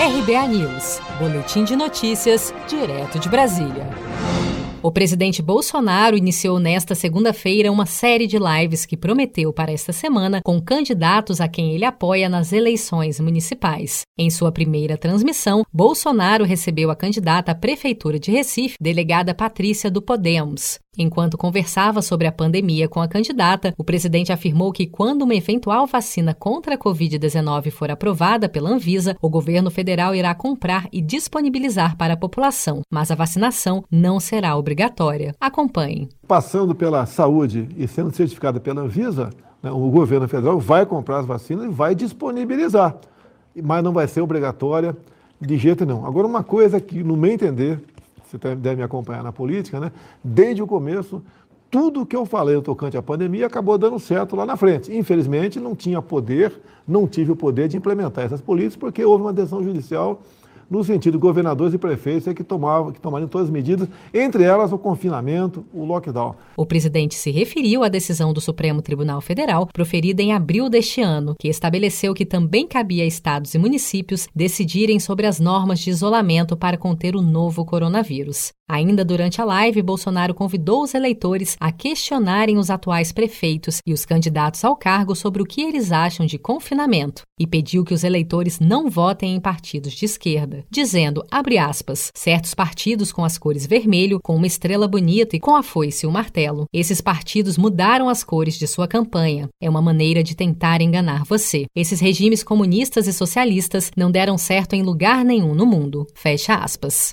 RBA News, Boletim de Notícias, direto de Brasília. O presidente Bolsonaro iniciou nesta segunda-feira uma série de lives que prometeu para esta semana com candidatos a quem ele apoia nas eleições municipais. Em sua primeira transmissão, Bolsonaro recebeu a candidata à Prefeitura de Recife, delegada Patrícia do Podemos. Enquanto conversava sobre a pandemia com a candidata, o presidente afirmou que quando uma eventual vacina contra a Covid-19 for aprovada pela Anvisa, o governo federal irá comprar e disponibilizar para a população, mas a vacinação não será obrigatória. Acompanhe. Passando pela saúde e sendo certificada pela Anvisa, né, o governo federal vai comprar as vacinas e vai disponibilizar, mas não vai ser obrigatória de jeito nenhum. Agora, uma coisa que, no meu entender, você deve me acompanhar na política, né? Desde o começo, tudo que eu falei no tocante à pandemia acabou dando certo lá na frente. Infelizmente, não tinha poder, não tive o poder de implementar essas políticas, porque houve uma decisão judicial no sentido governadores e prefeitos é que tomavam, que tomariam todas as medidas, entre elas o confinamento, o lockdown. O presidente se referiu à decisão do Supremo Tribunal Federal, proferida em abril deste ano, que estabeleceu que também cabia a estados e municípios decidirem sobre as normas de isolamento para conter o novo coronavírus. Ainda durante a live, Bolsonaro convidou os eleitores a questionarem os atuais prefeitos e os candidatos ao cargo sobre o que eles acham de confinamento e pediu que os eleitores não votem em partidos de esquerda, dizendo, abre aspas, certos partidos com as cores vermelho, com uma estrela bonita e com a foice e o martelo. Esses partidos mudaram as cores de sua campanha. É uma maneira de tentar enganar você. Esses regimes comunistas e socialistas não deram certo em lugar nenhum no mundo. Fecha aspas.